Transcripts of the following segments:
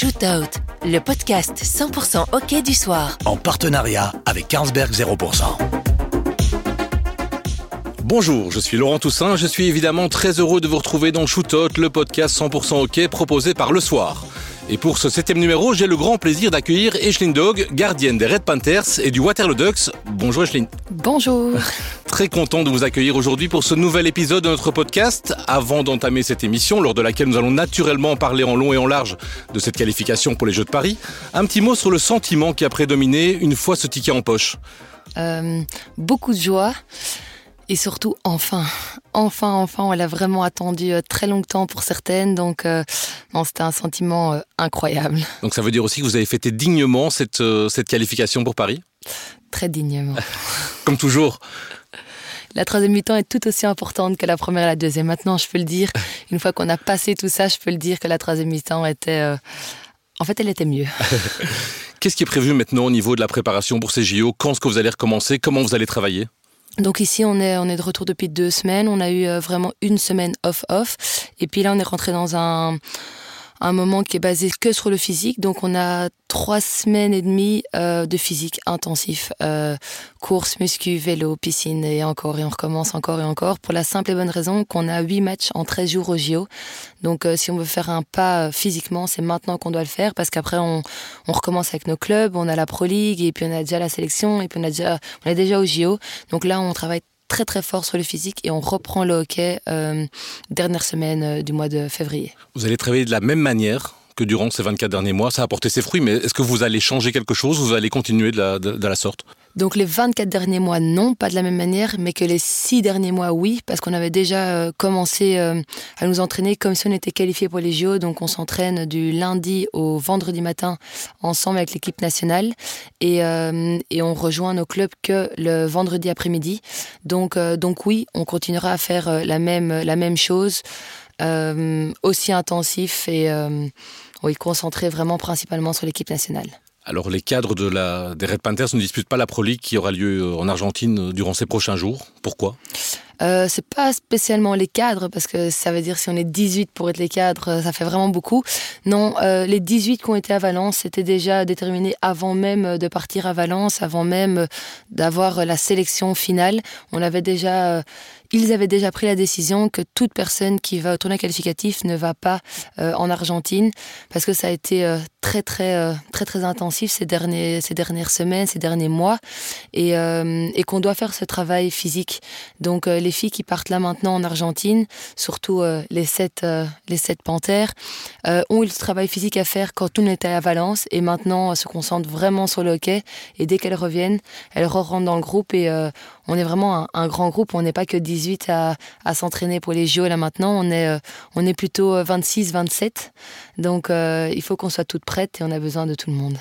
Shootout, le podcast 100% hockey du soir. en partenariat avec Carlsberg 0%. Bonjour, je suis Laurent Toussaint, je suis évidemment très heureux de vous retrouver dans Shootout, le podcast 100% hockey proposé par Le Soir. Et pour ce septième numéro, j'ai le grand plaisir d'accueillir Aislinn Dog, gardienne des Red Panthers et du Waterloo Ducks. Bonjour Aislinn. Bonjour. Très content de vous accueillir aujourd'hui pour ce nouvel épisode de notre podcast. Avant d'entamer cette émission, lors de laquelle nous allons naturellement parler en long et en large de cette qualification pour les Jeux de Paris, un petit mot sur le sentiment qui a prédominé une fois ce ticket en poche. Euh, beaucoup de joie et surtout enfin, enfin, enfin, on l'a vraiment attendu euh, très longtemps pour certaines, donc euh, non, c'était un sentiment euh, incroyable, Donc ça veut dire aussi que vous avez fêté dignement cette, cette qualification pour Paris? Très dignement. Comme toujours. La troisième mi-temps est tout aussi importante que la première et la deuxième. Maintenant, je peux le dire, une fois qu'on a passé tout ça, je peux le dire que la troisième mi-temps était, euh, en fait, elle était mieux. Qu'est-ce qui est prévu maintenant au niveau de la préparation pour ces JO Quand est-ce que vous allez recommencer? Comment vous allez travailler? Donc ici, on est, on est de retour depuis deux semaines. On a eu euh, vraiment une semaine off-off. Et puis là, on est rentré dans un, un moment qui est basé que sur le physique. Donc on a trois semaines et demie euh, de physique intensif. Euh, course, muscu, vélo, piscine et encore. Et on recommence encore et encore. Pour la simple et bonne raison qu'on a huit matchs en 13 jours au JO. Donc euh, si on veut faire un pas euh, physiquement, c'est maintenant qu'on doit le faire. Parce qu'après, on, on recommence avec nos clubs. On a la Pro League et puis on a déjà la sélection. Et puis on, a déjà, on est déjà au JO. Donc là, on travaille très très fort sur le physique et on reprend le hockey euh, dernière semaine euh, du mois de février. Vous allez travailler de la même manière que durant ces 24 derniers mois. Ça a apporté ses fruits, mais est-ce que vous allez changer quelque chose? Ou vous allez continuer de la sorte? Donc les 24 derniers mois, non, pas de la même manière, mais que les 6 derniers mois, oui, parce qu'on avait déjà euh, commencé euh, à nous entraîner comme si on était qualifié pour les JO. Donc on s'entraîne du lundi au vendredi matin ensemble avec l'équipe nationale et, euh, et on rejoint nos clubs que le vendredi après-midi. Donc, euh, donc oui, on continuera à faire euh, la même, la même chose, euh, aussi intensif et oui, concentré vraiment principalement sur l'équipe nationale. Alors les cadres de la, des Red Panthers ne disputent pas la Pro League qui aura lieu euh, en Argentine euh, durant ces prochains jours. Pourquoi? Euh, c'est pas spécialement les cadres, parce que ça veut dire si on est 18 pour être les cadres, euh, ça fait vraiment beaucoup. Non, euh, les 18 qui ont été à Valence, c'était déjà déterminé avant même de partir à Valence, avant même d'avoir la sélection finale. On avait déjà, ils avaient déjà pris la décision que toute personne qui va au tournoi qualificatif ne va pas euh, en Argentine, parce que ça a été euh, très très euh, très très intensif ces derniers ces dernières semaines, ces derniers mois, et, euh, et qu'on doit faire ce travail physique. Donc euh, les filles qui partent là maintenant en Argentine, surtout euh, les sept les sept panthères, ont eu le travail physique à faire quand tout n'était à Valence et maintenant se concentrent vraiment sur le hockey. Et dès qu'elles reviennent, elles rentrent dans le groupe et on est vraiment un, un grand groupe. On n'est pas que 18 à, à s'entraîner pour les JO là maintenant. On est euh, on est plutôt 26, 27. Donc euh, il faut qu'on soit toutes prêtes et on a besoin de tout le monde.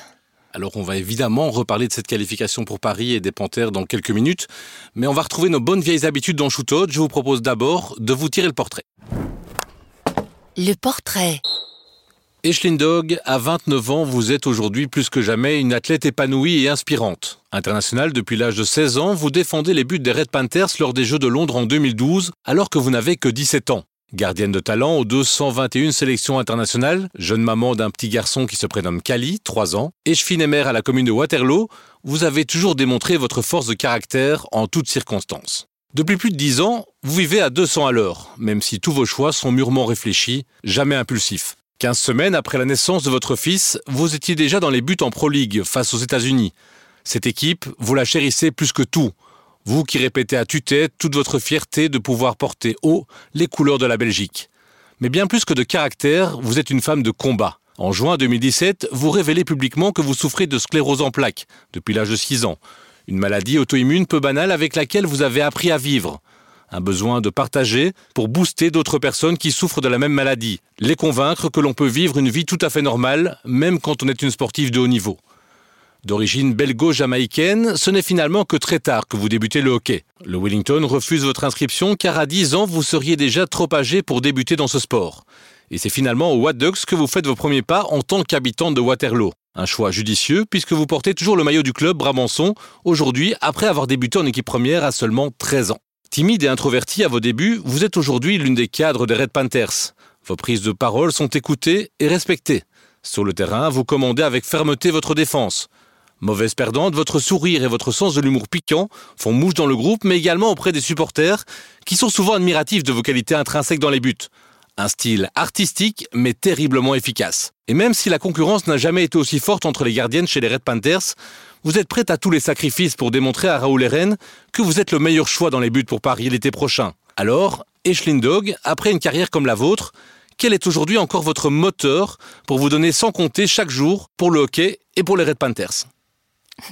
Alors on va évidemment reparler de cette qualification pour Paris et des Panthers dans quelques minutes, mais on va retrouver nos bonnes vieilles habitudes dans Shootout. Je vous propose d'abord de vous tirer le portrait. Le portrait. Aislinn Dog, à 29 ans, vous êtes aujourd'hui plus que jamais une athlète épanouie et inspirante. Internationale depuis l'âge de 16 ans, vous défendez les buts des Red Panthers lors des Jeux de Londres en 2012, alors que vous n'avez que 17 ans. Gardienne de talent aux 221 sélections internationales, jeune maman d'un petit garçon qui se prénomme Kali, 3 ans, et mère à la commune de Waterloo, vous avez toujours démontré votre force de caractère en toutes circonstances. Depuis plus de 10 ans, vous vivez à 200 à l'heure, même si tous vos choix sont mûrement réfléchis, jamais impulsifs. 15 semaines après la naissance de votre fils, vous étiez déjà dans les buts en Pro League face aux États-Unis. Cette équipe, vous la chérissez plus que tout. Vous qui répétez à tue-tête toute votre fierté de pouvoir porter haut les couleurs de la Belgique. Mais bien plus que de caractère, vous êtes une femme de combat. En juin 2017, vous révélez publiquement que vous souffrez de sclérose en plaques depuis l'âge de 6 ans. Une maladie auto-immune peu banale avec laquelle vous avez appris à vivre. Un besoin de partager pour booster d'autres personnes qui souffrent de la même maladie. Les convaincre que l'on peut vivre une vie tout à fait normale, même quand on est une sportive de haut niveau. D'origine belgo-jamaïcaine, ce n'est finalement que très tard que vous débutez le hockey. Le Wellington refuse votre inscription car à 10 ans, vous seriez déjà trop âgé pour débuter dans ce sport. Et c'est finalement au What Ducks que vous faites vos premiers pas en tant qu'habitante de Waterloo. Un choix judicieux puisque vous portez toujours le maillot du club Brabançon aujourd'hui après avoir débuté en équipe première à seulement 13 ans. Timide et introverti à vos débuts, vous êtes aujourd'hui l'une des cadres des Red Panthers. Vos prises de parole sont écoutées et respectées. Sur le terrain, vous commandez avec fermeté votre défense. Mauvaise perdante, votre sourire et votre sens de l'humour piquant font mouche dans le groupe, mais également auprès des supporters, qui sont souvent admiratifs de vos qualités intrinsèques dans les buts. Un style artistique, mais terriblement efficace. Et même si la concurrence n'a jamais été aussi forte entre les gardiennes chez les Red Panthers, vous êtes prête à tous les sacrifices pour démontrer à Raoul Eren que vous êtes le meilleur choix dans les buts pour Paris l'été prochain. Alors, Echelin Dog, après une carrière comme la vôtre, quel est aujourd'hui encore votre moteur pour vous donner sans compter chaque jour pour le hockey et pour les Red Panthers?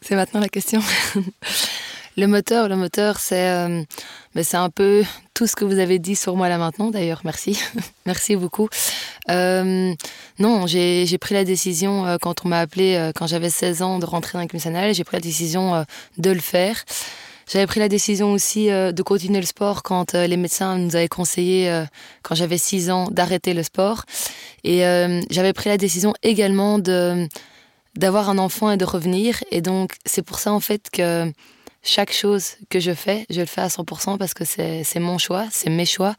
C'est maintenant la question. Le moteur, le moteur, c'est euh, un peu tout ce que vous avez dit sur moi là maintenant. D'ailleurs, merci, merci beaucoup. Euh, non, j'ai pris la décision euh, quand on m'a appelé quand j'avais 16 ans de rentrer dans nationale. J'ai pris la décision de le faire. J'avais pris la décision aussi euh, de continuer le sport quand euh, les médecins nous avaient conseillé, euh, quand j'avais 6 ans, d'arrêter le sport. Et j'avais pris la décision également d'avoir un enfant et de revenir. Et donc, c'est pour ça, en fait, que chaque chose que je fais, je le fais à 100% parce que c'est mon choix, c'est mes choix.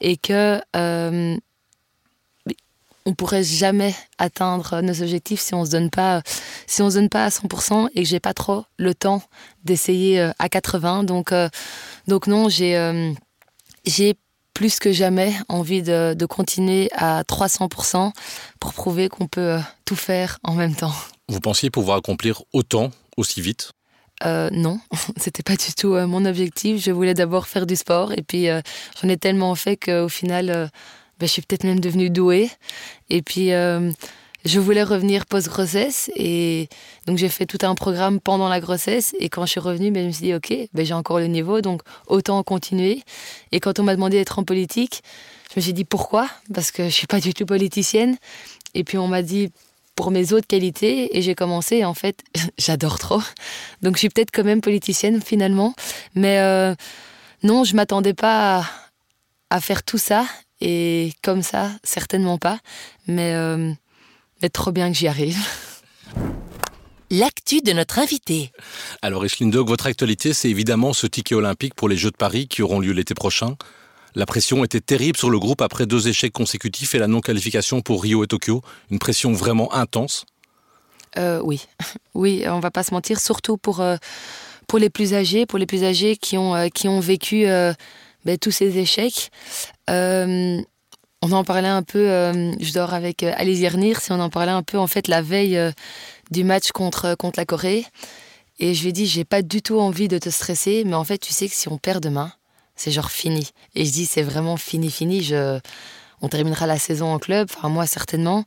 Et que on pourrait jamais atteindre nos objectifs si on se si se donne pas à 100% et que j'ai pas trop le temps d'essayer euh, à 80 donc euh, donc non j'ai euh, j'ai plus que jamais envie de, continuer à 300% pour prouver qu'on peut tout faire en même temps. Vous pensiez pouvoir accomplir autant aussi vite? Euh, non, c'était pas du tout mon objectif. Je voulais d'abord faire du sport et puis j'en ai tellement fait qu'au final, ben, je suis peut-être même devenue douée. Et puis, euh, je voulais revenir post-grossesse. Et donc, j'ai fait tout un programme pendant la grossesse. Et quand je suis revenue, ben, je me suis dit, OK, ben, j'ai encore le niveau, donc autant continuer. Et quand on m'a demandé d'être en politique, je me suis dit, pourquoi? Parce que je suis pas du tout politicienne. Et puis, on m'a dit, pour mes autres qualités et j'ai commencé en fait j'adore trop donc je suis peut-être quand même politicienne finalement mais euh, non je m'attendais pas à, à, faire tout ça et comme ça, certainement pas. Mais, euh, mais trop bien que j'y arrive. L'actu de notre invité. Alors, Dog, votre actualité, c'est évidemment ce ticket olympique pour les Jeux de Paris qui auront lieu l'été prochain. La pression était terrible sur le groupe après deux échecs consécutifs et la non-qualification pour Rio et Tokyo. Une pression vraiment intense. Euh, oui, oui, on va pas se mentir, surtout pour, euh, pour les plus âgés, pour les plus âgés qui ont, euh, qui ont vécu ben, tous ces échecs. On en parlait un peu, je dors avec Alice Yernir, si on en parlait un peu en fait la veille du match contre, contre la Corée. Et je lui ai dit, j'ai pas du tout envie de te stresser, mais en fait, tu sais que si on perd demain, c'est genre fini. Et je dis, c'est vraiment fini, fini. On terminera la saison en club, enfin moi certainement,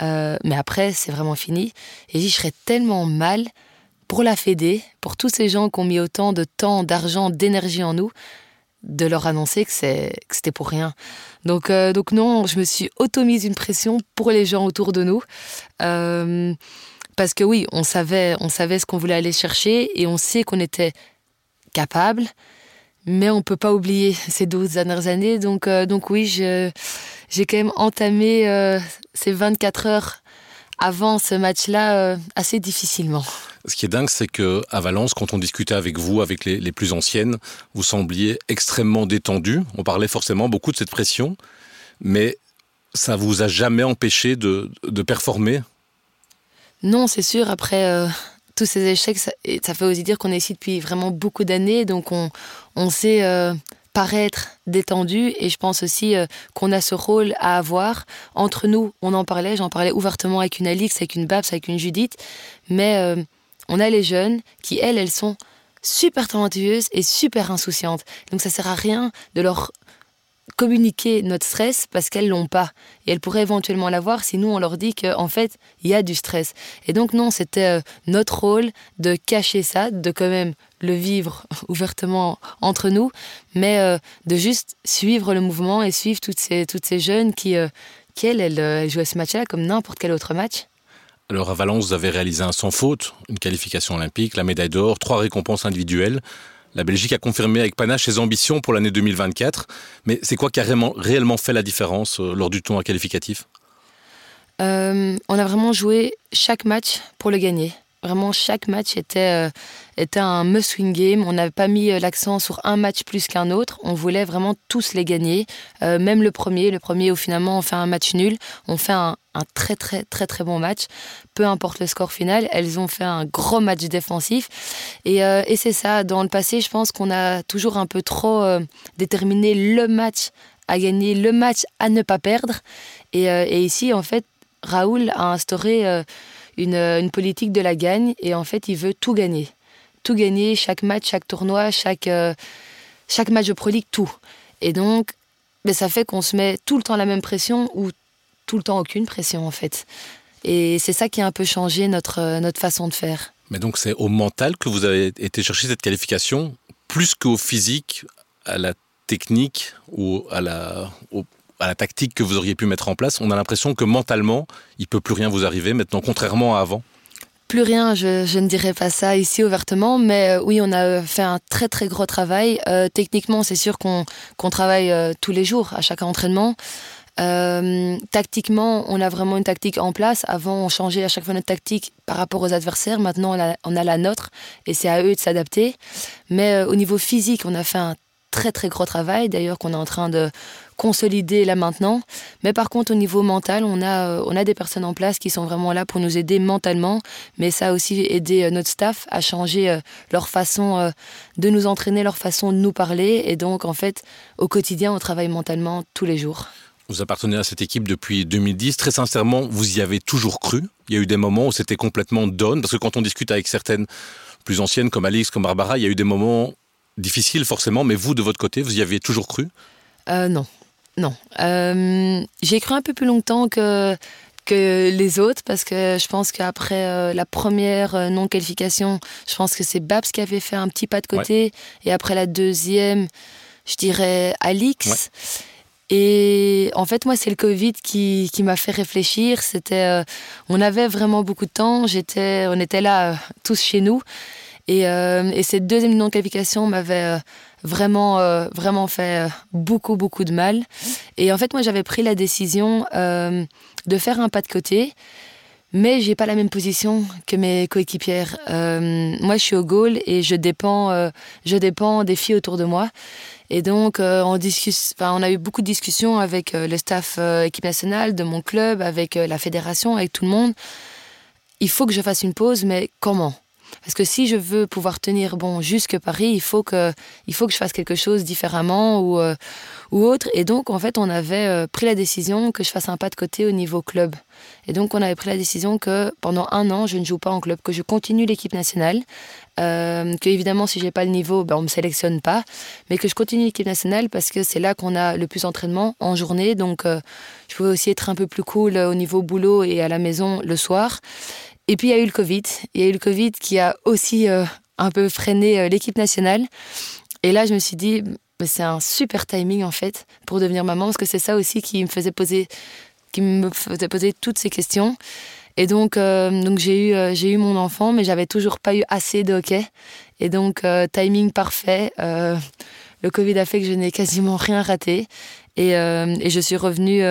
mais après, c'est vraiment fini. Et je dis, je serais tellement mal pour la Fédé, pour tous ces gens qui ont mis autant de temps, d'argent, d'énergie en nous, de leur annoncer que c'était pour rien. Donc, euh, donc non, je me suis auto-mise une pression pour les gens autour de nous. Euh, parce que oui, on savait, on savait ce qu'on voulait aller chercher et on sait qu'on était capable, mais on peut pas oublier ces 12 dernières années. Donc, euh, donc oui, j'ai quand même entamé ces 24 heures avant ce match-là assez difficilement. Ce qui est dingue, c'est que à Valence, quand on discutait avec vous, avec les, plus anciennes, vous sembliez extrêmement détendu. On parlait forcément beaucoup de cette pression, mais ça vous a jamais empêché de, performer? Non, c'est sûr. Après euh, tous ces échecs, ça, fait aussi dire qu'on est ici depuis vraiment beaucoup d'années, donc on, sait euh, paraître détendu et je pense aussi euh, qu'on a ce rôle à avoir entre nous. On en parlait, j'en parlais ouvertement avec une Alix, avec une Babs, avec une Judith, mais on a les jeunes qui, elles, elles sont super talentueuses et super insouciantes. Donc ça sert à rien de leur communiquer notre stress parce qu'elles l'ont pas. Et elles pourraient éventuellement l'avoir si nous on leur dit qu'en fait il y a du stress. Et donc non c'était euh, notre rôle de cacher ça de quand même le vivre ouvertement entre nous mais euh, de juste suivre le mouvement et suivre toutes ces toutes ces jeunes qui euh, qui elles, jouaient ce match-là comme n'importe quel autre match. Alors à Valence, vous avez réalisé un sans faute, une qualification olympique, la médaille d'or, trois récompenses individuelles. La Belgique a confirmé avec panache ses ambitions pour l'année 2024. Mais c'est quoi qui a réellement, fait la différence euh, lors du tournoi qualificatif? Euh, On a vraiment joué chaque match pour le gagner. Vraiment, chaque match était, euh, était un must-win game. On n'avait pas mis euh, l'accent sur un match plus qu'un autre. On voulait vraiment tous les gagner. Euh, même le premier. Le premier où finalement on fait un match nul. On fait un, très très très très bon match. Peu importe le score final. Elles ont fait un gros match défensif. Et, et c'est ça. Dans le passé, je pense qu'on a toujours un peu trop déterminé le match à gagner, le match à ne pas perdre. Et, et ici, en fait, Raoul a instauré une, une, politique de la gagne et en fait il veut tout gagner. Tout gagner, chaque match, chaque tournoi, chaque, euh, chaque match de Pro tout. Et donc, ben, ça fait qu'on se met tout le temps la même pression ou tout le temps aucune pression en fait. Et c'est ça qui a un peu changé notre, notre façon de faire. Mais donc c'est au mental que vous avez été chercher cette qualification, plus qu'au physique, à la technique ou à la, au, à la tactique que vous auriez pu mettre en place, on a l'impression que mentalement, il peut plus rien vous arriver maintenant, contrairement à avant. Plus rien, je, ne dirais pas ça ici ouvertement, mais euh, oui, on a fait un très très gros travail. Euh, techniquement, c'est sûr qu'on qu travaille euh, tous les jours à chaque entraînement. Tactiquement, on a vraiment une tactique en place. Avant, on changeait à chaque fois notre tactique par rapport aux adversaires. Maintenant, on a, on a la nôtre et c'est à eux de s'adapter. Mais au niveau physique, on a fait un très très gros travail, d'ailleurs qu'on est en train de consolider là maintenant. Mais par contre, au niveau mental, on a, on a des personnes en place qui sont vraiment là pour nous aider mentalement, mais ça a aussi aidé notre staff à changer leur façon de nous entraîner, leur façon de nous parler. Et donc, en fait, au quotidien, on travaille mentalement tous les jours. Vous appartenez à cette équipe depuis 2010. Très sincèrement, vous y avez toujours cru. Il y a eu des moments où c'était complètement down, parce que quand on discute avec certaines plus anciennes comme Alix, comme Barbara, il y a eu des moments difficile forcément, mais vous, de votre côté, vous y aviez toujours cru? Euh, Non, non. Euh, J'ai cru un peu plus longtemps que, que les autres, parce que je pense qu'après euh, la première non-qualification, je pense que c'est Babs qui avait fait un petit pas de côté, ouais. et après la deuxième, je dirais Alix. Ouais. Et en fait, moi, c'est le Covid qui, qui m'a fait réfléchir. C'était, euh, on avait vraiment beaucoup de temps. J'étais, on était là euh, tous chez nous. Et, euh, et cette deuxième non-qualification m'avait vraiment, euh, vraiment fait beaucoup, beaucoup de mal. Et en fait, moi, j'avais pris la décision euh, de faire un pas de côté. Mais j'ai pas la même position que mes coéquipières. Euh, moi, je suis au goal et je dépends, je dépends des filles autour de moi. Et donc, euh, on, discuss... enfin, on a eu beaucoup de discussions avec euh, le staff euh, équipe nationale, de mon club, avec la fédération, avec tout le monde. Il faut que je fasse une pause, mais comment? Parce que si je veux pouvoir tenir bon jusque Paris, il faut que, il faut que je fasse quelque chose différemment ou, ou autre. Et donc, en fait, on avait pris la décision que je fasse un pas de côté au niveau club. Et donc, on avait pris la décision que pendant un an, je ne joue pas en club, que je continue l'équipe nationale, euh, que évidemment, si j'ai pas le niveau, ben, on me sélectionne pas, mais que je continue l'équipe nationale parce que c'est là qu'on a le plus d'entraînement en journée. Donc, euh, je pouvais aussi être un peu plus cool au niveau boulot et à la maison le soir. Et puis, il y a eu le Covid. Il y a eu le Covid qui a aussi euh, un peu freiné euh, l'équipe nationale. Et là, je me suis dit, c'est un super timing en fait pour devenir maman parce que c'est ça aussi qui me faisait poser qui me faisait poser toutes ces questions. Et donc, euh, donc j'ai eu, eu mon enfant, mais j'avais toujours pas eu assez de hockey. Et donc, timing parfait. Euh, le Covid a fait que je n'ai quasiment rien raté. Et, et je suis revenue,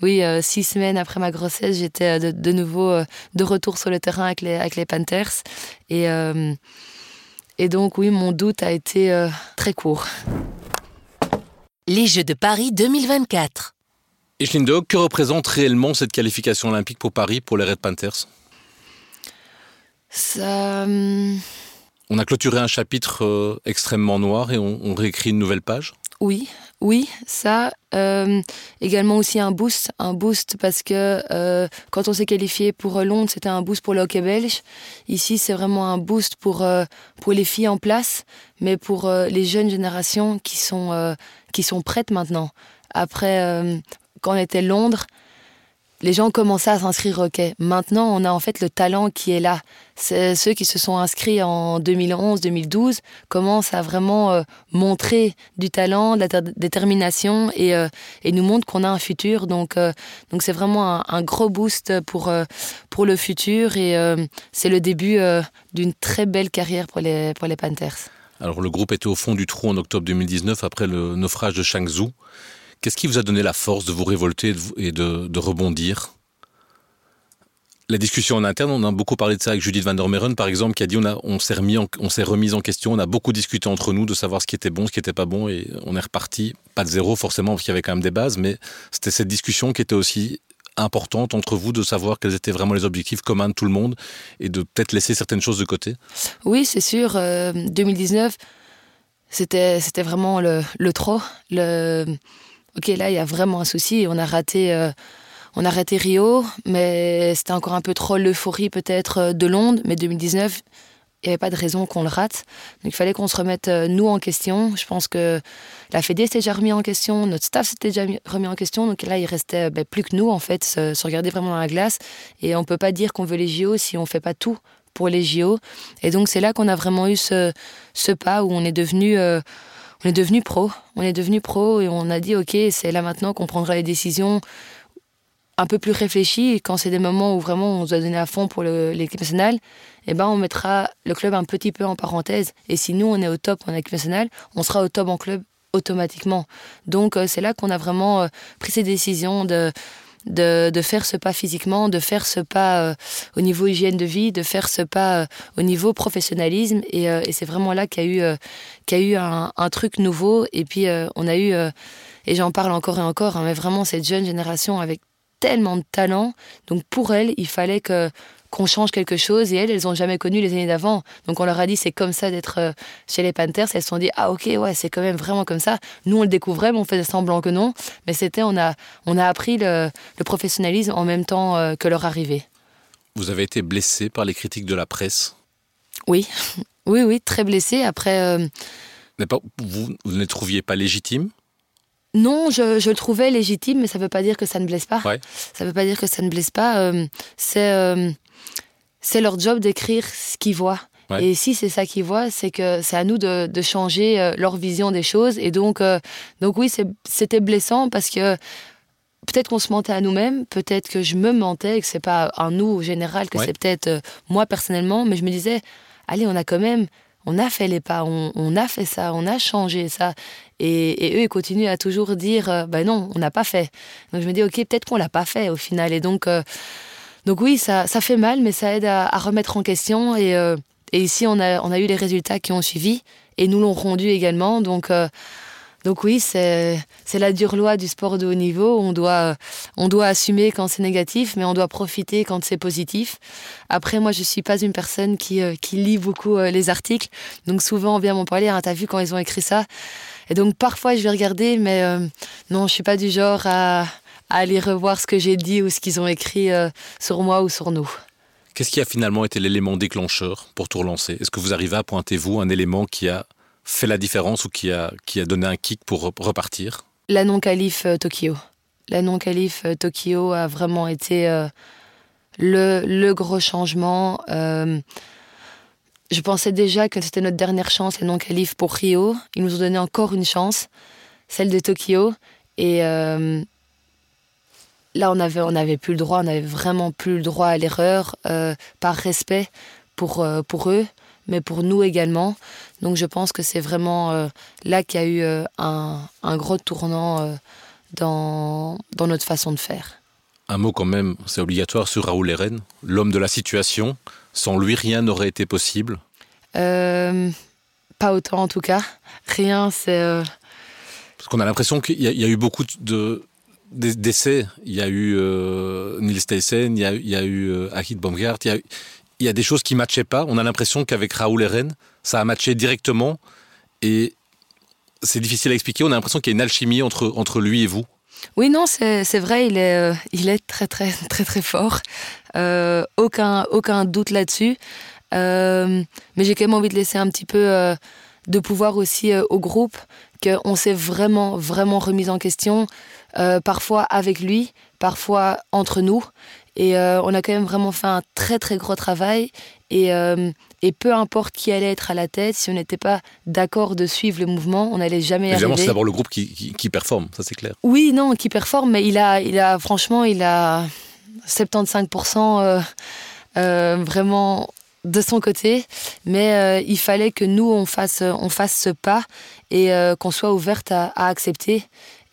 oui, six semaines après ma grossesse, j'étais de, de, nouveau de retour sur le terrain avec les, avec les Panthers. Et, et donc, oui, mon doute a été très court. Les Jeux de Paris 2024. Et Schlindo, que représente réellement cette qualification olympique pour Paris pour les Red Panthers? Ça... On a clôturé un chapitre euh, extrêmement noir et on, réécrit une nouvelle page Oui, oui, ça. Euh, également aussi un boost, un boost parce que euh, quand on s'est qualifié pour Londres, c'était un boost pour le hockey belge. Ici, c'est vraiment un boost pour, pour les filles en place, mais pour les jeunes générations qui sont, qui sont prêtes maintenant. Après, quand on était Londres, les gens commençaient à s'inscrire au hockey. Maintenant, on a en fait le talent qui est là. Ceux qui se sont inscrits en 2011-2012 commencent à vraiment euh, montrer du talent, de la détermination et, euh, et nous montrent qu'on a un futur. Donc, euh, c'est vraiment un, gros boost pour, le futur et c'est le début d'une très belle carrière pour les, pour les Panthers. Alors, le groupe était au fond du trou en octobre 2019 après le naufrage de Changzhou. Qu'est-ce qui vous a donné la force de vous révolter et de, rebondir? La discussion en interne, on a beaucoup parlé de ça avec Judith van der Meren, par exemple, qui a dit on, on s'est remis, on s'est remis en question, on a beaucoup discuté entre nous de savoir ce qui était bon, ce qui n'était pas bon, et on est reparti, pas de zéro forcément, parce qu'il y avait quand même des bases, mais c'était cette discussion qui était aussi importante entre vous de savoir quels étaient vraiment les objectifs communs de tout le monde et de peut-être laisser certaines choses de côté Oui, c'est sûr. 2019, euh, c'était, c'était vraiment le, le trop. Le... Ok, là, il y a vraiment un souci. On a raté, euh, on a raté Rio, mais c'était encore un peu trop l'euphorie peut-être euh, de Londres. Mais 2019, il n'y avait pas de raison qu'on le rate. Donc il fallait qu'on se remette euh, nous en question. Je pense que la Fédé s'était déjà remis en question, notre staff s'était déjà remis en question. Donc là, il restait ben, plus que nous, en fait, se, regarder vraiment dans la glace. Et on ne peut pas dire qu'on veut les JO si on ne fait pas tout pour les JO. Et donc c'est là qu'on a vraiment eu ce, pas où on est devenu... on est devenu pro, on est devenu pro et on a dit ok, c'est là maintenant qu'on prendra les décisions un peu plus réfléchies. Quand c'est des moments où vraiment on doit donner à fond pour l'équipe nationale, eh ben, on mettra le club un petit peu en parenthèse. Et si nous, on est au top en équipe nationale, on sera au top en club automatiquement. Donc, euh, c'est là qu'on a vraiment euh, pris ces décisions de, de, faire ce pas physiquement, de faire ce pas euh, au niveau hygiène de vie, de faire ce pas au niveau professionnalisme. Et, c'est vraiment là qu'il y a eu, eu un, truc nouveau. Et puis, on a eu, et j'en parle encore et encore, hein, mais vraiment cette jeune génération avec tellement de talent. Donc, pour elle, il fallait que qu'on change quelque chose. Et elles, elles n'ont jamais connu les années d'avant. Donc on leur a dit c'est comme ça d'être euh, chez les Panthers. Elles se sont dit ah ok ouais c'est quand même vraiment comme ça. Nous on le découvrait, mais on faisait semblant que non. Mais c'était on a on a appris le, professionnalisme en même temps euh, que leur arrivée. Vous avez été blessé par les critiques de la presse? Oui, oui oui très blessé. Après. Euh, pas, vous, vous ne les trouviez pas légitimes? Non, je, je, le trouvais légitime, mais ça ne veut pas dire que ça ne blesse pas. Ça ne veut pas dire que ça ne blesse pas. c'est c'est leur job d'écrire ce qu'ils voient. Et si c'est ça qu'ils voient, c'est que c'est à nous de, de changer euh, leur vision des choses. Et donc, euh, donc oui, c'était blessant parce que peut-être qu'on se mentait à nous-mêmes, peut-être que je me mentais, et que c'est pas un nous au général, que c'est peut-être euh, moi personnellement, mais je me disais, allez, on a quand même, on a fait les pas, on, on a fait ça, on a changé ça. Et, et eux, ils continuent à toujours dire, ben non, on n'a pas fait. Donc je me dis, ok, peut-être qu'on l'a pas fait au final. Et donc, donc oui, ça, fait mal, mais ça aide à, remettre en question. Et, euh, ici, on a, eu les résultats qui ont suivi et nous l'ont rendu également. Donc, euh, oui, c'est la dure loi du sport de haut niveau. On doit, on doit assumer quand c'est négatif, mais on doit profiter quand c'est positif. Après, moi, je suis pas une personne qui, euh, qui lit beaucoup les articles. Donc souvent, on vient m'en parler. Hein, T'as vu quand ils ont écrit ça? Et donc parfois, je vais regarder, mais non, je suis pas du genre à aller revoir ce que j'ai dit ou ce qu'ils ont écrit euh, sur moi ou sur nous. Qu'est-ce qui a finalement été l'élément déclencheur pour tout relancer? Est-ce que vous arrivez à pointer, vous, un élément qui a fait la différence ou qui a, qui a donné un kick pour repartir? La non-qualif euh, Tokyo. La non-qualif euh, Tokyo a vraiment été le, le, gros changement. je pensais déjà que c'était notre dernière chance, la non-qualif pour Rio. Ils nous ont donné encore une chance, celle de Tokyo. Et là, on avait, on avait plus le droit, on avait vraiment plus le droit à l'erreur, euh, par respect pour, euh, pour eux, mais pour nous également. Donc je pense que c'est vraiment euh, là qu'il y a eu un, un, gros tournant dans, dans notre façon de faire. Un mot quand même, c'est obligatoire sur Raoul Eren, l'homme de la situation. Sans lui, rien n'aurait été possible Pas autant en tout cas. Rien, c'est... Parce qu'on a l'impression qu'il y, y, a eu beaucoup de, d'essais. Il y a eu euh, Nils Steysen, il y a, il y a eu euh, Baumgart, il y a, il y a des choses qui ne matchaient pas. On a l'impression qu'avec Raoul Eren, ça a matché directement. Et c'est difficile à expliquer. On a l'impression qu'il y a une alchimie entre, entre lui et vous. Oui, non, c'est vrai, il est, euh, il est très, très, très, très fort. Euh, aucun, aucun doute là-dessus. mais j'ai quand même envie de laisser un petit peu de pouvoir aussi au groupe, qu'on s'est vraiment, vraiment remis en question. Euh, parfois avec lui, parfois entre nous. Et euh, on a quand même vraiment fait un très très gros travail. Et, euh, et peu importe qui allait être à la tête, si on n'était pas d'accord de suivre le mouvement, on n'allait jamais Évidemment, c'est d'abord le groupe qui, qui, performe, ça c'est clair. Oui, non, qui performe, mais il a, il a franchement, il a 75% vraiment de son côté, mais il fallait que nous on fasse on fasse ce pas et qu'on soit ouverte à, accepter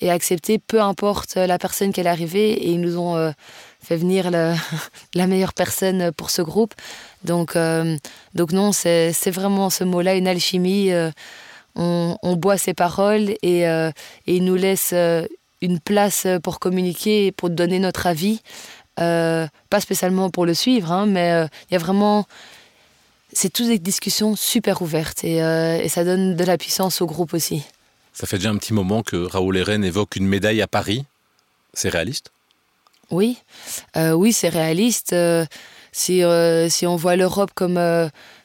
et accepter peu importe la personne qui est arrivée. Et ils nous ont fait venir la meilleure personne pour ce groupe. Donc, donc non, c'est vraiment ce mot-là, une alchimie. On, boit ses paroles et, et il nous laisse une place pour communiquer, pour donner notre avis. Euh, pas spécialement pour le suivre, hein, mais euh, il y a vraiment. C'est toutes des discussions super ouvertes et, euh, et, ça donne de la puissance au groupe aussi. Ça fait déjà un petit moment que Raoul Eren évoque une médaille à Paris. C'est réaliste? Oui, oui, c'est réaliste. si, si on voit l'Europe comme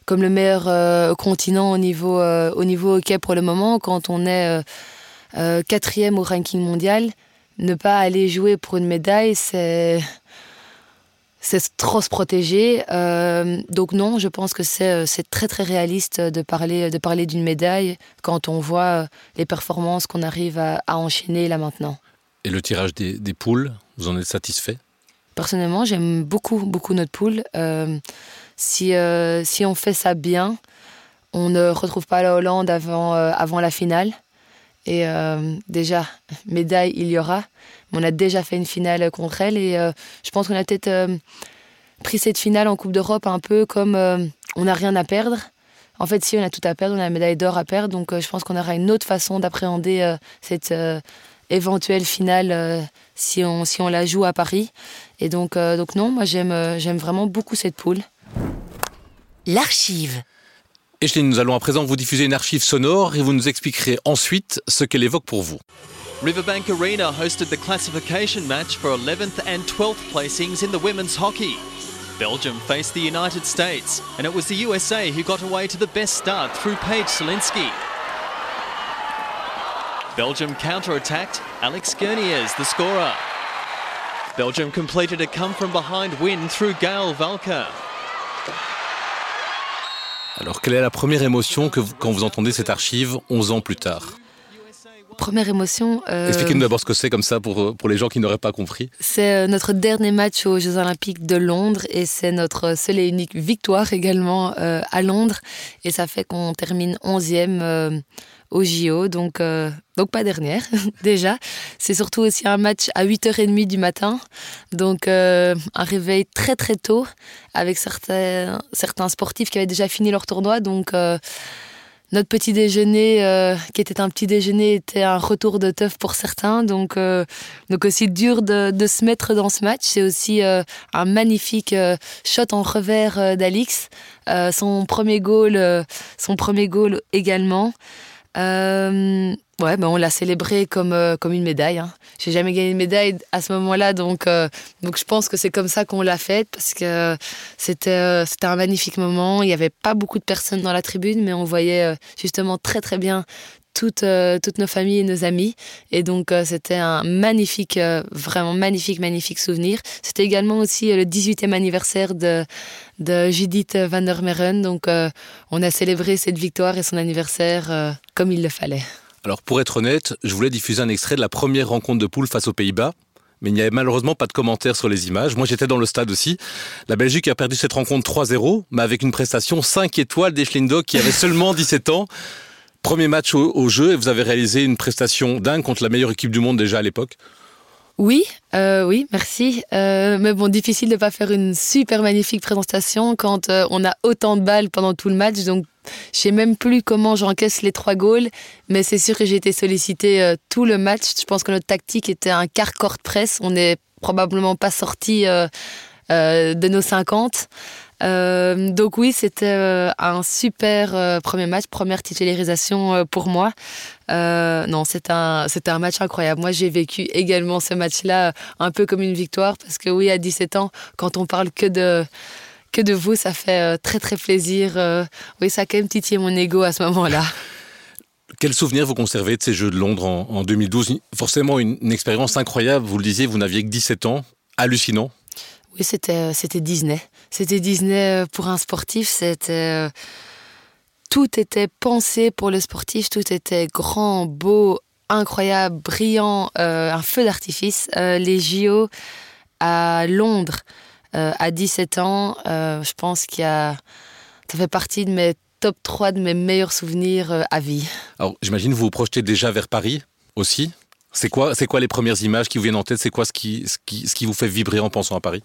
comme le meilleur continent au niveau, au niveau hockey pour le moment, quand on est quatrième au ranking mondial, ne pas aller jouer pour une médaille, c'est c'est trop se protéger. Euh, donc non, je pense que euh, c'est très très réaliste de parler de parler d'une médaille quand on voit euh, les performances qu'on arrive à, enchaîner là maintenant. Et le tirage des, poules, vous en êtes satisfait? Personnellement, j'aime beaucoup beaucoup notre poule. si si on fait ça bien, on ne retrouve pas la Hollande avant avant la finale. Et déjà, médaille, il y aura. On a déjà fait une finale contre elle et euh, je pense qu'on a peut-être euh, pris cette finale en Coupe d'Europe un peu comme euh, on n'a rien à perdre. En fait, si on a tout à perdre, on a la médaille d'or à perdre. Donc je pense qu'on aura une autre façon d'appréhender cette éventuelle finale si, on, si on la joue à Paris. Et donc, donc non, moi j'aime, j'aime vraiment beaucoup cette poule. L'archive. Echeline, nous allons à présent vous diffuser une archive sonore et vous nous expliquerez ensuite ce qu'elle évoque pour vous. Riverbank Arena hosted the classification match for 11th and 12th placings in the women's hockey. Belgium faced the United States, and it was the USA who got away to the best start through Paige Selinsky. Belgium counter-attacked, Alex Gurniers the scorer. Belgium completed a come-from-behind win through Gail Valka. Alors, quelle est la première émotion que vous, quand vous entendez cette archive 11 ans plus tard Première émotion. Euh, Expliquez-nous d'abord ce que c'est comme ça pour, pour les gens qui n'auraient pas compris. C'est euh, notre dernier match aux Jeux Olympiques de Londres et c'est notre seule et unique victoire également euh, à Londres. Et ça fait qu'on termine 11e au JO, donc, donc pas dernière déjà. C'est surtout aussi un match à 8h30 du matin, donc un réveil très très tôt avec certains, certains sportifs qui avaient déjà fini leur tournoi. Donc notre petit déjeuner, euh, qui était un petit déjeuner, était un retour de teuf pour certains. Donc, euh, donc aussi dur de, de, se mettre dans ce match. C'est aussi euh, un magnifique shot en revers d'Alix. son premier goal, son premier goal également. Ouais, ben on l'a célébré comme, euh, comme une médaille. Hein. J'ai jamais gagné une médaille à ce moment-là, donc, euh, donc je pense que c'est comme ça qu'on l'a faite parce que c'était euh, un magnifique moment. Il n'y avait pas beaucoup de personnes dans la tribune, mais on voyait justement très très bien toutes, toutes nos familles et nos amis. Et donc c'était un magnifique, vraiment magnifique, magnifique souvenir. C'était également aussi le 18e anniversaire de, de Judith van der Meren. Donc on a célébré cette victoire et son anniversaire comme il le fallait. Alors pour être honnête, je voulais diffuser un extrait de la première rencontre de poule face aux Pays-Bas, mais il n'y avait malheureusement pas de commentaires sur les images. Moi j'étais dans le stade aussi. La Belgique a perdu cette rencontre 3-0, mais avec une prestation 5 étoiles d'Eschlindog qui avait seulement 17 ans. Premier match au, jeu et vous avez réalisé une prestation dingue contre la meilleure équipe du monde déjà à l'époque. Oui, euh, oui, merci. Euh, mais bon, difficile de ne pas faire une super magnifique présentation quand euh, on a autant de balles pendant tout le match. Donc je sais même plus comment j'encaisse les trois goals, mais c'est sûr que j'ai été sollicité euh, tout le match. Je pense que notre tactique était un quart corde presse. On n'est probablement pas sorti euh, euh, de nos 50. donc oui, c'était un super premier match, première titularisation pour moi. non, c'était un, c'était un match incroyable. Moi, j'ai vécu également ce match-là un peu comme une victoire parce que oui, à 17 ans, quand on parle que de que de vous, ça fait euh, très très plaisir. Euh, oui, ça a quand même titillé mon ego à ce moment-là. Quel souvenir vous conservez de ces Jeux de Londres en, 2012 Forcément une, expérience incroyable, vous le disiez, vous n'aviez que 17 ans, hallucinant. Oui, c'était, euh, c'était Disney. C'était Disney pour un sportif, c'était... Tout était pensé pour le sportif, tout était grand, beau, incroyable, brillant, un feu d'artifice. les JO à Londres, euh, à 17 ans, euh, je pense qu'il y a... Ça fait partie de mes top 3 de mes meilleurs souvenirs euh, à vie. Alors, j'imagine vous vous projetez déjà vers Paris aussi C'est quoi, c'est quoi les premières images qui vous viennent en tête? C'est quoi ce qui, ce, qui, ce qui vous fait vibrer en pensant à Paris?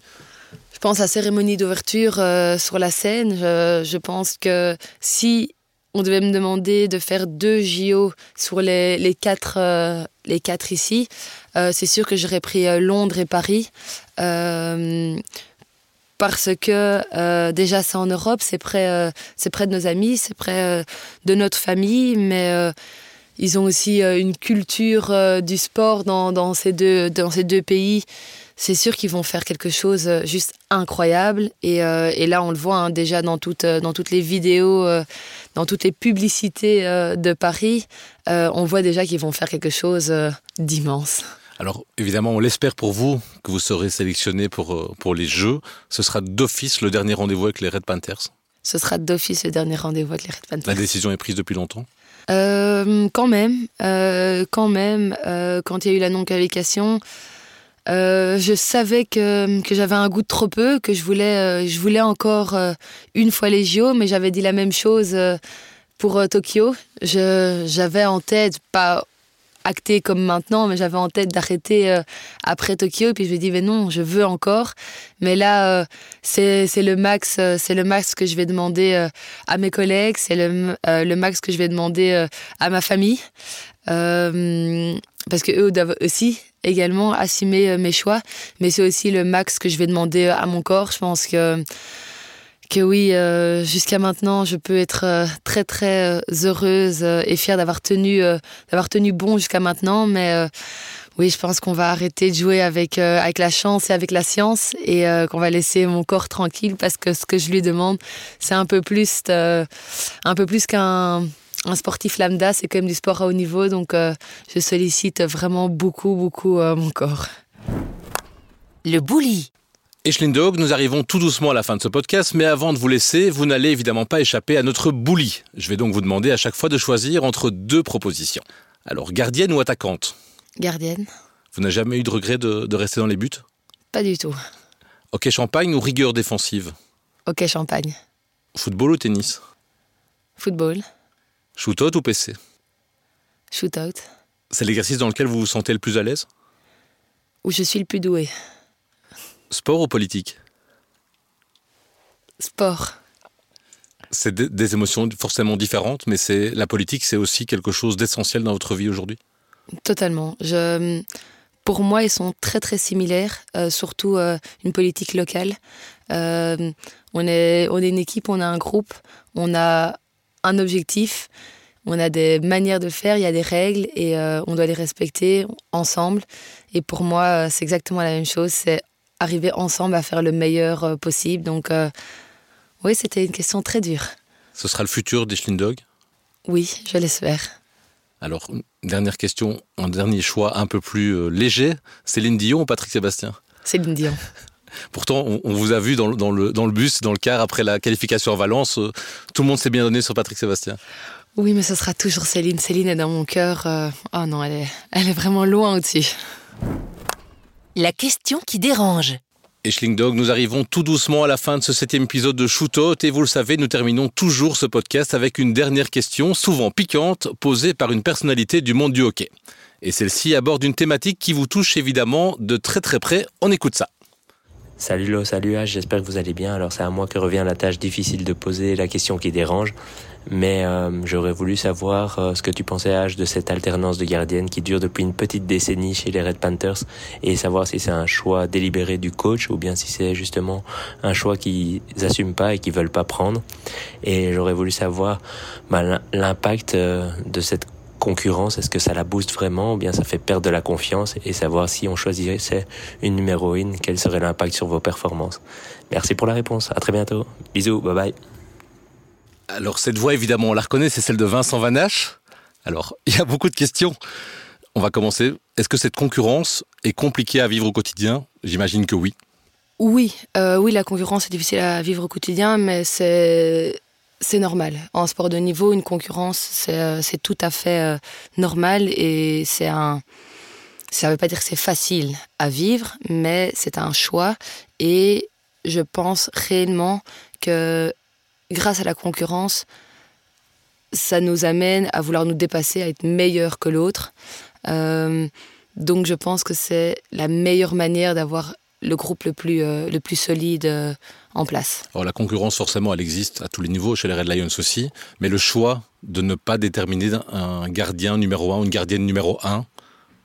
Je pense à la cérémonie d'ouverture euh, sur la scène. Je, je, pense que si on devait me demander de faire deux JO sur les, les quatre, euh, les quatre ici, euh, c'est sûr que j'aurais pris Londres et Paris. Euh, parce que déjà c'est en Europe, c'est près, c'est près de nos amis, c'est près de notre famille, mais ils ont aussi une culture du sport dans, dans, ces deux, dans ces deux pays c'est sûr qu'ils vont faire quelque chose juste incroyable. Et, euh, et là, on le voit hein, déjà dans, toutes dans toutes les vidéos, euh, dans toutes les publicités euh, de Paris. on voit déjà qu'ils vont faire quelque chose d'immense. Alors évidemment, on l'espère pour vous que vous serez sélectionné pour, pour les Jeux. Ce sera d'office le dernier rendez-vous avec les Red Panthers Ce sera d'office le dernier rendez-vous avec les Red Panthers. La décision est prise depuis longtemps euh, Quand même. Euh, quand même. Euh, quand il y a eu la non-qualification, euh, je savais que, que j'avais un goût de trop peu, que je voulais, je voulais encore une fois les JO, mais j'avais dit la même chose pour Tokyo. J'avais en tête, pas acté comme maintenant, mais j'avais en tête d'arrêter euh, après Tokyo. Et puis je me dis, mais non, je veux encore. Mais là, euh, c'est le max, euh, c'est le max que je vais demander à mes collègues, c'est le, le, max que je vais demander à ma famille, parce que eux doivent aussi également assumer mes choix. Mais c'est aussi le max que je vais demander à mon corps. Je pense que que oui, euh, jusqu'à maintenant, je peux être euh, très très euh, heureuse euh, et fière d'avoir tenu, euh, d'avoir tenu bon jusqu'à maintenant. Mais oui, je pense qu'on va arrêter de jouer avec, avec la chance et avec la science et qu'on va laisser mon corps tranquille parce que ce que je lui demande, c'est un peu plus, un peu plus qu'un un sportif lambda, c'est quand même du sport à haut niveau. Donc euh, je sollicite vraiment beaucoup, beaucoup euh, mon corps. Le bully. Echelin Dog, nous arrivons tout doucement à la fin de ce podcast, mais avant de vous laisser, vous n'allez évidemment pas échapper à notre bully. Je vais donc vous demander à chaque fois de choisir entre deux propositions. Alors, gardienne ou attaquante? Gardienne. Vous n'avez jamais eu de regret de, de, rester dans les buts? Pas du tout. Ok champagne ou rigueur défensive? Ok champagne. Football ou tennis? Football. Shootout ou PC Shootout. C'est l'exercice dans lequel vous vous sentez le plus à l'aise? Où je suis le plus doué Sport ou politique Sport. C'est des émotions forcément différentes, mais c'est la politique, c'est aussi quelque chose d'essentiel dans votre vie aujourd'hui? Totalement. Je, pour moi, ils sont très très similaires, euh, surtout euh, une politique locale. Euh, on, est, on est une équipe, on a un groupe, on a un objectif, on a des manières de faire, il y a des règles et on doit les respecter ensemble. Et pour moi, c'est exactement la même chose, c'est arriver ensemble à faire le meilleur euh, possible. Donc euh, oui, c'était une question très dure. Ce sera le futur des Schlindog? Oui, je l'espère. Alors, dernière question, un dernier choix un peu plus euh, léger. Céline Dion ou Patrick Sébastien? Céline Dion. Pourtant, on, on, vous a vu dans, dans, le, dans le bus, dans le car, après la qualification à Valence. Euh, tout le monde s'est bien donné sur Patrick Sébastien. Oui, mais ce sera toujours Céline. Céline est dans mon cœur. Euh... Oh non, elle est, elle est vraiment loin au-dessus. La question qui dérange. Et Dog, nous arrivons tout doucement à la fin de ce septième épisode de Shootout et vous le savez, nous terminons toujours ce podcast avec une dernière question, souvent piquante, posée par une personnalité du monde du hockey. Et celle-ci aborde une thématique qui vous touche évidemment de très très près. On écoute ça. Salut Lo, salut H, j'espère que vous allez bien. Alors c'est à moi que revient la tâche difficile de poser la question qui dérange. Mais euh, j'aurais voulu savoir euh, ce que tu pensais H de cette alternance de gardienne qui dure depuis une petite décennie chez les Red Panthers et savoir si c'est un choix délibéré du coach ou bien si c'est justement un choix qu'ils n'assument pas et qu'ils veulent pas prendre. Et j'aurais voulu savoir bah, l'impact euh, de cette concurrence, est-ce que ça la booste vraiment ou bien ça fait perdre de la confiance et savoir si on choisissait une numéro une, quel serait l'impact sur vos performances. Merci pour la réponse, à très bientôt. Bisous, bye bye. Alors cette voix évidemment on la reconnaît, c'est celle de Vincent Vanache. Alors il y a beaucoup de questions. On va commencer. Est-ce que cette concurrence est compliquée à vivre au quotidien? J'imagine que oui. Oui, euh, oui, la concurrence est difficile à vivre au quotidien, mais c'est c'est normal. En sport de niveau, une concurrence, c'est euh, tout à fait euh, normal et c'est un. Ça ne veut pas dire que c'est facile à vivre, mais c'est un choix et je pense réellement que grâce à la concurrence, ça nous amène à vouloir nous dépasser, à être meilleur que l'autre. Euh, donc je pense que c'est la meilleure manière d'avoir le groupe le plus, euh, le plus solide euh, en place. Alors la concurrence, forcément, elle existe à tous les niveaux, chez les Red Lions aussi, mais le choix de ne pas déterminer un gardien numéro 1 ou une gardienne numéro 1,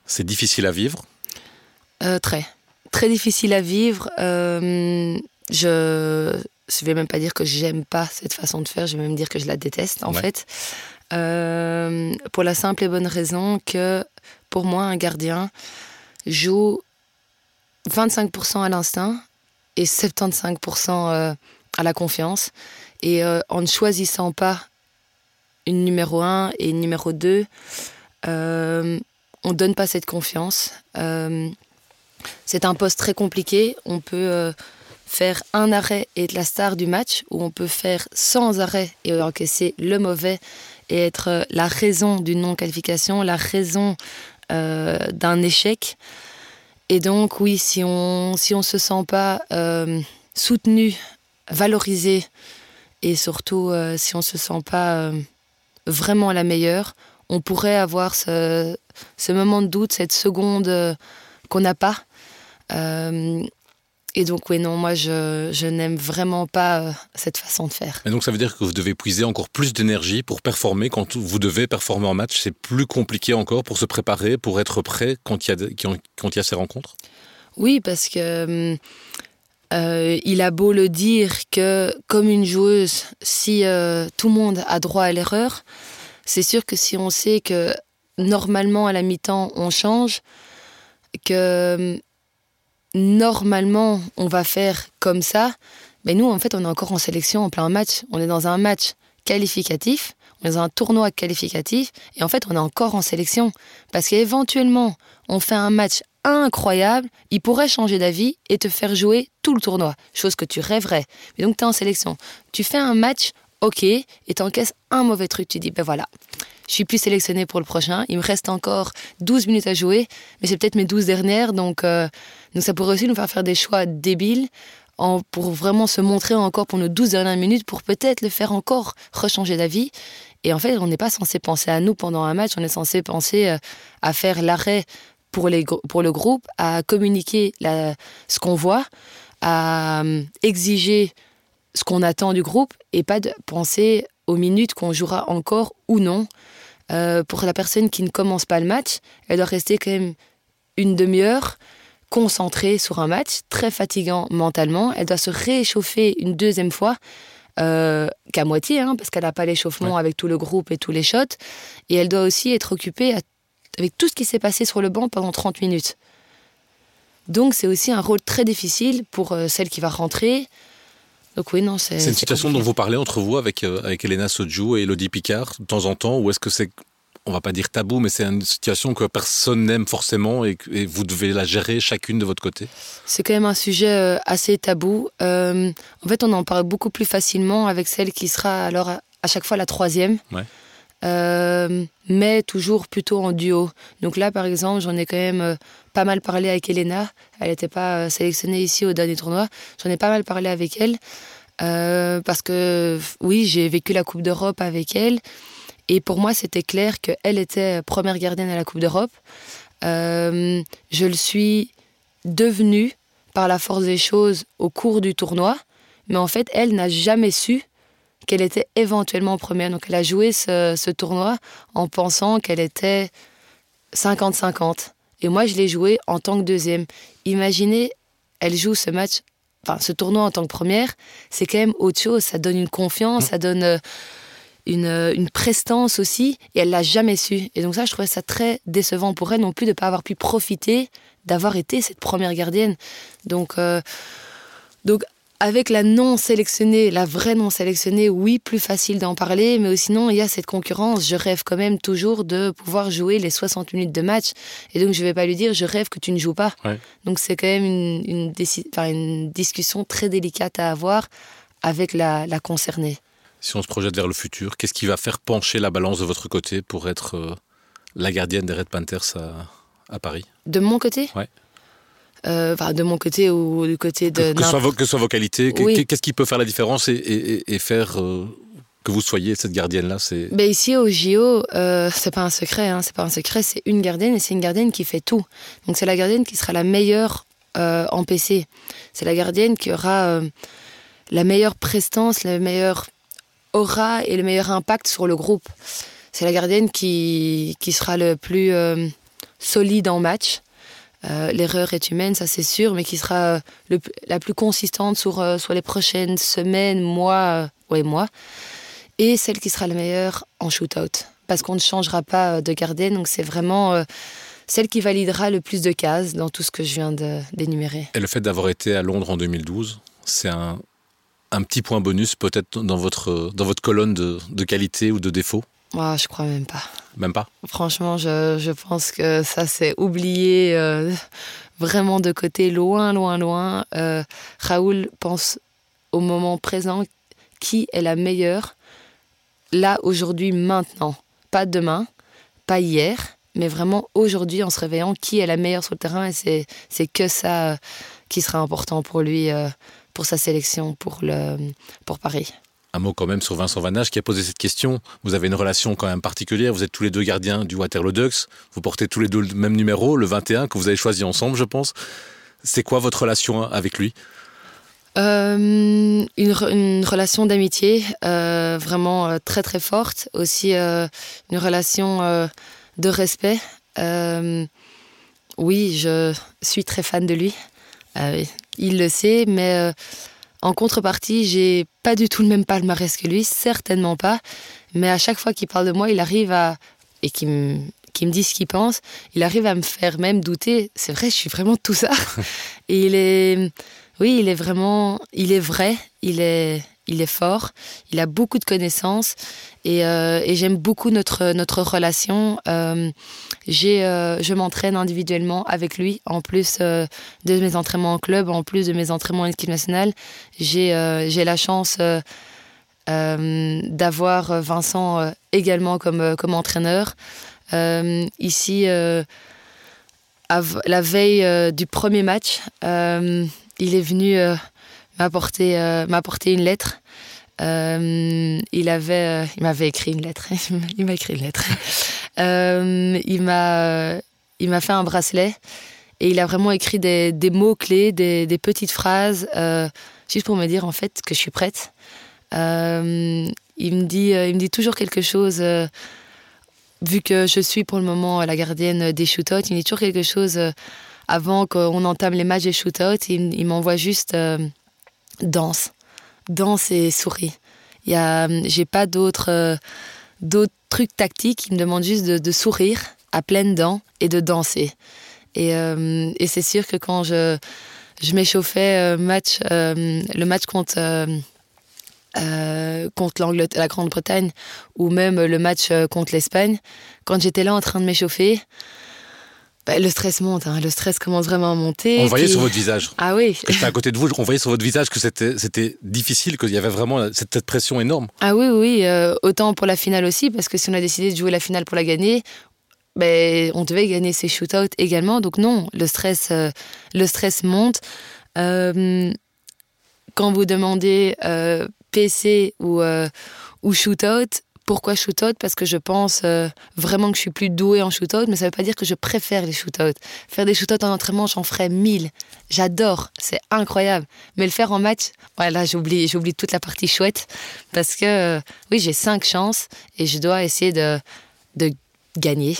c'est difficile à vivre? Très. Très difficile à vivre. je ne vais même pas dire que j'aime pas cette façon de faire, je vais même dire que je la déteste en fait. pour la simple et bonne raison que pour moi, un gardien joue 25% à l'instinct et 75% euh, à la confiance. Et euh, en ne choisissant pas une numéro 1 et une numéro 2, euh, on ne donne pas cette confiance. c'est un poste très compliqué. On peut faire un arrêt et être la star du match, ou on peut faire sans arrêt et encaisser le mauvais et être la raison d'une non-qualification, la raison d'un échec. Et donc, oui, si on si on se sent pas euh, soutenu, valorisé, et surtout euh, si on se sent pas euh, vraiment la meilleure, on pourrait avoir ce, ce moment de doute, cette seconde qu'on n'a pas. Et donc, oui, non, moi, je, je n'aime vraiment pas euh, cette façon de faire. Et donc, ça veut dire que vous devez puiser encore plus d'énergie pour performer quand vous devez performer en match. C'est plus compliqué encore pour se préparer, pour être prêt quand il y a, quand il y a ces rencontres? Oui, parce que. Euh, il a beau le dire que, comme une joueuse, si euh, tout le monde a droit à l'erreur, c'est sûr que si on sait que normalement à la mi-temps on change, que normalement on va faire comme ça, mais nous en fait on est encore en sélection en plein match. On est dans un match qualificatif, on est dans un tournoi qualificatif, et en fait on est encore en sélection. Parce qu'éventuellement on fait un match incroyable, il pourrait changer d'avis et te faire jouer tout le tournoi, chose que tu rêverais. Mais donc tu es en sélection. Tu fais un match, ok, et t'encaisses un mauvais truc, tu dis ben voilà, je suis plus sélectionné pour le prochain. Il me reste encore 12 minutes à jouer, mais c'est peut-être mes 12 dernières, donc, euh, donc ça pourrait aussi nous faire faire des choix débiles pour vraiment se montrer encore pour nos 12 dernières minutes, pour peut-être le faire encore rechanger d'avis. Et en fait, on n'est pas censé penser à nous pendant un match, on est censé penser euh, à faire l'arrêt pour, pour le groupe, à communiquer ce qu'on voit, à euh, exiger ce qu'on attend du groupe et pas de penser aux minutes qu'on jouera encore ou non. Euh, pour la personne qui ne commence pas le match, elle doit rester quand même une demi-heure concentrée sur un match, très fatigant mentalement. Elle doit se réchauffer une deuxième fois, euh, qu'à moitié, hein, parce qu'elle n'a pas l'échauffement avec tout le groupe et tous les shots. Et elle doit aussi être occupée avec tout ce qui s'est passé sur le banc pendant 30 minutes. Donc c'est aussi un rôle très difficile pour euh, celle qui va rentrer, donc oui, non, c'est. C'est une situation dont vous parlez entre vous avec, euh, avec Elena Soju et Elodie Picard de temps en temps, ou est-ce que c'est, on va pas dire tabou, mais c'est une situation que personne n'aime forcément et, vous devez la gérer chacune de votre côté C'est quand même un sujet euh, assez tabou. Euh, en fait, on en parle beaucoup plus facilement avec celle qui sera alors à chaque fois la troisième. Ouais. mais toujours plutôt en duo. Donc là, par exemple, j'en ai quand même pas mal parlé avec Elena. Elle n'était pas euh, sélectionnée ici au dernier tournoi. J'en ai pas mal parlé avec elle. Euh, parce que oui, j'ai vécu la Coupe d'Europe avec elle. Et pour moi, c'était clair qu'elle était première gardienne à la Coupe d'Europe. Euh, je le suis devenue par la force des choses au cours du tournoi. Mais en fait, elle n'a jamais su qu'elle était éventuellement première. Donc elle a joué ce, ce tournoi en pensant qu'elle était 50-50. Et moi, je l'ai joué en tant que deuxième. Imaginez, elle joue ce match, enfin ce tournoi en tant que première, c'est quand même autre chose. Ça donne une confiance, ça donne euh, une, euh, une prestance aussi. Et elle l'a jamais su. Et donc ça, je trouvais ça très décevant pour elle non plus de ne pas avoir pu profiter d'avoir été cette première gardienne. Donc, euh, donc avec la non sélectionnée, la vraie non sélectionnée, oui, plus facile d'en parler, mais sinon, il y a cette concurrence. Je rêve quand même toujours de pouvoir jouer les 60 minutes de match. Et donc, je ne vais pas lui dire, je rêve que tu ne joues pas. Donc, c'est quand même une, une, discussion très délicate à avoir avec la, concernée. Si on se projette vers le futur, qu'est-ce qui va faire pencher la balance de votre côté pour être euh, la gardienne des Red Panthers à, à Paris? De mon côté? Ouais. Euh, de mon côté ou du côté de. Que, que, soit, vos, que soit vos qualités, qu'est-ce qui peut faire la différence et, faire euh, que vous soyez cette gardienne-là? Ben ici au JO, euh, c'est pas un secret, hein, c'est pas un secret, c'est une gardienne et c'est une gardienne qui fait tout. Donc c'est la gardienne qui sera la meilleure en PC. C'est la gardienne qui aura la meilleure prestance, la meilleure aura et le meilleur impact sur le groupe. C'est la gardienne qui, qui sera le plus euh, solide en match. Euh, L'erreur est humaine, ça c'est sûr, mais qui sera le, la plus consistante sur, euh, les prochaines semaines, mois, euh, ouais, mois. Et celle qui sera la meilleure en shootout. Parce qu'on ne changera pas euh, de gardienne, donc c'est vraiment euh, celle qui validera le plus de cases dans tout ce que je viens d'énumérer. Et le fait d'avoir été à Londres en 2012, c'est un, un petit point bonus peut-être dans votre, dans votre colonne de, de qualité ou de défaut? Moi, je crois même pas. Même pas? Franchement, je, je pense que ça s'est oublié euh, vraiment de côté, loin, loin, loin. Euh, Raoul pense au moment présent qui est la meilleure, là, aujourd'hui, maintenant. Pas demain, pas hier, mais vraiment aujourd'hui, en se réveillant, qui est la meilleure sur le terrain. Et c'est, c'est que ça euh, qui sera important pour lui, pour sa sélection, pour, le, pour Paris. Un mot quand même sur Vincent Vanage qui a posé cette question. Vous avez une relation quand même particulière. Vous êtes tous les deux gardiens du Waterloo Ducks. Vous portez tous les deux le même numéro, le 21, que vous avez choisi ensemble, je pense. C'est quoi votre relation avec lui? Euh, une, re- une relation d'amitié euh, vraiment euh, très très forte. Aussi une relation de respect. Oui, je suis très fan de lui. Il le sait, mais euh, en contrepartie, j'ai pas du tout le même palmarès que lui, certainement pas. Mais à chaque fois qu'il parle de moi, il arrive à et qu'il me qui me dit ce qu'il pense, il arrive à me faire même douter. C'est vrai, je suis vraiment tout ça. Et il est, oui, il est vraiment, il est vrai, il est, il est fort, il a beaucoup de connaissances et, euh, j'aime beaucoup notre notre relation. Euh, euh, je m'entraîne individuellement avec lui en plus de mes entraînements en club, en plus de mes entraînements en équipe nationale. J'ai, la chance. d'avoir Vincent également comme, comme entraîneur. Ici, la veille du premier match, il est venu m'apporter une lettre. Euh, il avait, euh, il m'avait écrit une lettre. il m'a écrit une lettre. Euh, il m'a, il m'a fait un bracelet et il a vraiment écrit des, des mots clés, des, des petites phrases, euh, juste pour me dire en fait que je suis prête. Il me dit, il me dit toujours quelque chose. vu que je suis pour le moment la gardienne des shootouts, il me dit toujours quelque chose avant qu'on entame les matchs des shootouts. Il, il m'envoie juste danse, danse et souris. Il y a, j'ai pas d'autres, euh, d'autres trucs tactiques. Il me demande juste de, sourire à pleines dents et de danser. Et, euh, et c'est sûr que quand je, je m'échauffais euh, match, euh, le match contre euh, euh, contre l'Angleterre, la Grande-Bretagne ou même le match euh, contre l'Espagne, quand j'étais là en train de m'échauffer, bah, le stress monte, hein, le stress commence vraiment à monter. On voyait puis- sur votre visage. Ah oui, j'étais à côté de vous, on voyait sur votre visage que c'était difficile, qu'il y avait vraiment cette, cette pression énorme. ah oui, oui, euh, autant pour la finale aussi, parce que si on a décidé de jouer la finale pour la gagner, ben, on devait gagner ces shootouts également. Donc non, le stress, euh, le stress monte. Euh, quand vous demandez PC ou, ou shootout, pourquoi shootout Parce que je pense euh, vraiment que je suis plus douée en shootout, mais ça veut pas dire que je préfère les shootouts. Faire des shootouts en entraînement, j'en ferais mille. J'adore, c'est incroyable. Mais le faire en match, voilà, j'oublie, j'oublie toute la partie chouette parce que euh, oui, j'ai cinq chances et je dois essayer de, gagner.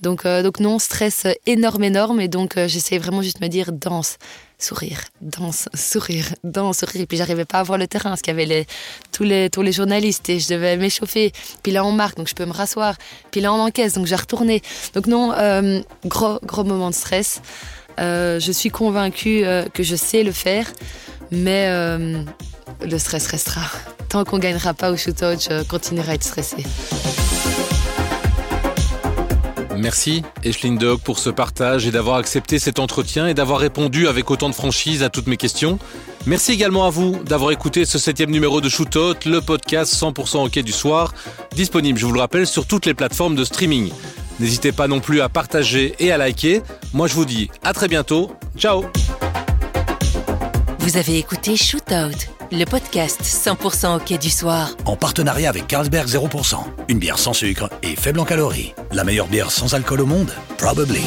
Donc, euh, non, stress énorme, énorme. Et donc, euh, j'essayais vraiment juste de me dire danse, sourire, danse, sourire, danse, sourire. Et puis, j'arrivais pas à voir le terrain parce qu'il y avait tous, les, tous les journalistes et je devais m'échauffer. Puis là, on marque, donc je peux me rasseoir. Puis là, on encaisse, donc j'ai retourné. Donc, non, euh, gros, gros moment de stress. Euh, je suis convaincue euh, que je sais le faire, mais le stress restera. Tant qu'on gagnera pas au shootout, je continuerai à être stressée. Merci, Echeline Dog, pour ce partage et d'avoir accepté cet entretien et d'avoir répondu avec autant de franchise à toutes mes questions. Merci également à vous d'avoir écouté ce septième numéro de Shootout, le podcast 100% hockey du soir, disponible, je vous le rappelle, sur toutes les plateformes de streaming. N'hésitez pas non plus à partager et à liker. Moi, je vous dis à très bientôt. Ciao Vous avez écouté Shootout, Le podcast 100% hockey du soir. En partenariat avec Carlsberg 0%. Une bière sans sucre et faible en calories. La meilleure bière sans alcool au monde? Probably.